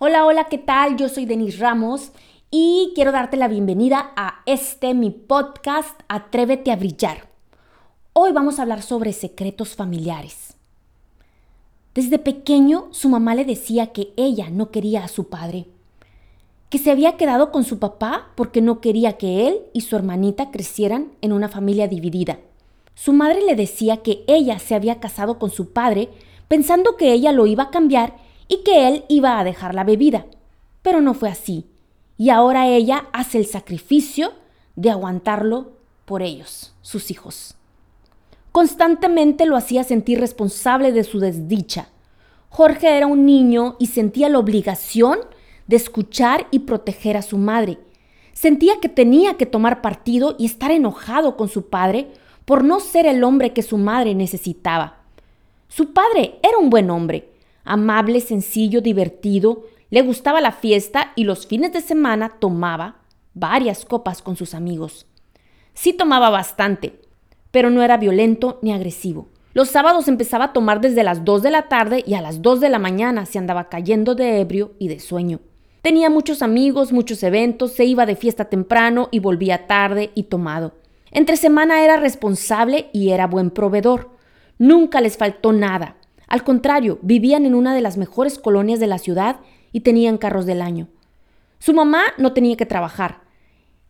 Hola, hola, ¿qué tal? Yo soy Denis Ramos y quiero darte la bienvenida a este mi podcast Atrévete a brillar. Hoy vamos a hablar sobre secretos familiares. Desde pequeño su mamá le decía que ella no quería a su padre, que se había quedado con su papá porque no quería que él y su hermanita crecieran en una familia dividida. Su madre le decía que ella se había casado con su padre pensando que ella lo iba a cambiar y que él iba a dejar la bebida. Pero no fue así, y ahora ella hace el sacrificio de aguantarlo por ellos, sus hijos. Constantemente lo hacía sentir responsable de su desdicha. Jorge era un niño y sentía la obligación de escuchar y proteger a su madre. Sentía que tenía que tomar partido y estar enojado con su padre por no ser el hombre que su madre necesitaba. Su padre era un buen hombre, amable, sencillo, divertido, le gustaba la fiesta y los fines de semana tomaba varias copas con sus amigos. Sí tomaba bastante, pero no era violento ni agresivo. Los sábados empezaba a tomar desde las 2 de la tarde y a las 2 de la mañana se andaba cayendo de ebrio y de sueño. Tenía muchos amigos, muchos eventos, se iba de fiesta temprano y volvía tarde y tomado. Entre semana era responsable y era buen proveedor. Nunca les faltó nada. Al contrario, vivían en una de las mejores colonias de la ciudad y tenían carros del año. Su mamá no tenía que trabajar.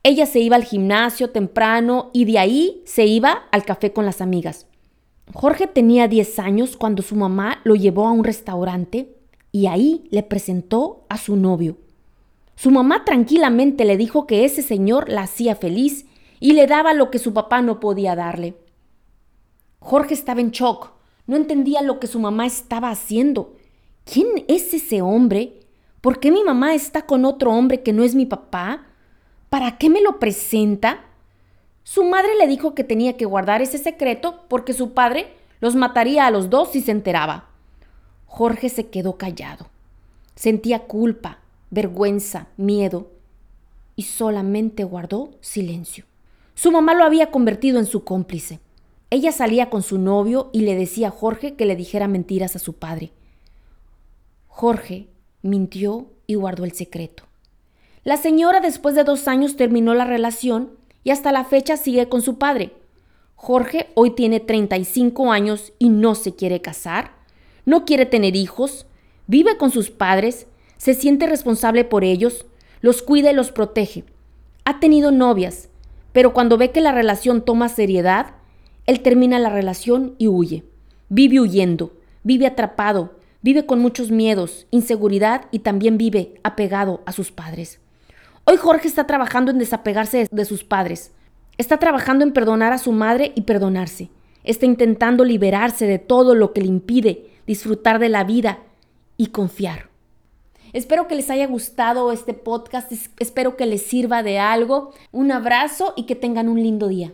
Ella se iba al gimnasio temprano y de ahí se iba al café con las amigas. Jorge tenía 10 años cuando su mamá lo llevó a un restaurante y ahí le presentó a su novio. Su mamá tranquilamente le dijo que ese señor la hacía feliz y le daba lo que su papá no podía darle. Jorge estaba en shock. No entendía lo que su mamá estaba haciendo. ¿Quién es ese hombre? ¿Por qué mi mamá está con otro hombre que no es mi papá? ¿Para qué me lo presenta? Su madre le dijo que tenía que guardar ese secreto porque su padre los mataría a los dos si se enteraba. Jorge se quedó callado. Sentía culpa, vergüenza, miedo y solamente guardó silencio. Su mamá lo había convertido en su cómplice. Ella salía con su novio y le decía a Jorge que le dijera mentiras a su padre. Jorge mintió y guardó el secreto. La señora después de dos años terminó la relación y hasta la fecha sigue con su padre. Jorge hoy tiene 35 años y no se quiere casar, no quiere tener hijos, vive con sus padres, se siente responsable por ellos, los cuida y los protege. Ha tenido novias, pero cuando ve que la relación toma seriedad, él termina la relación y huye. Vive huyendo, vive atrapado, vive con muchos miedos, inseguridad y también vive apegado a sus padres. Hoy Jorge está trabajando en desapegarse de sus padres. Está trabajando en perdonar a su madre y perdonarse. Está intentando liberarse de todo lo que le impide disfrutar de la vida y confiar. Espero que les haya gustado este podcast, espero que les sirva de algo. Un abrazo y que tengan un lindo día.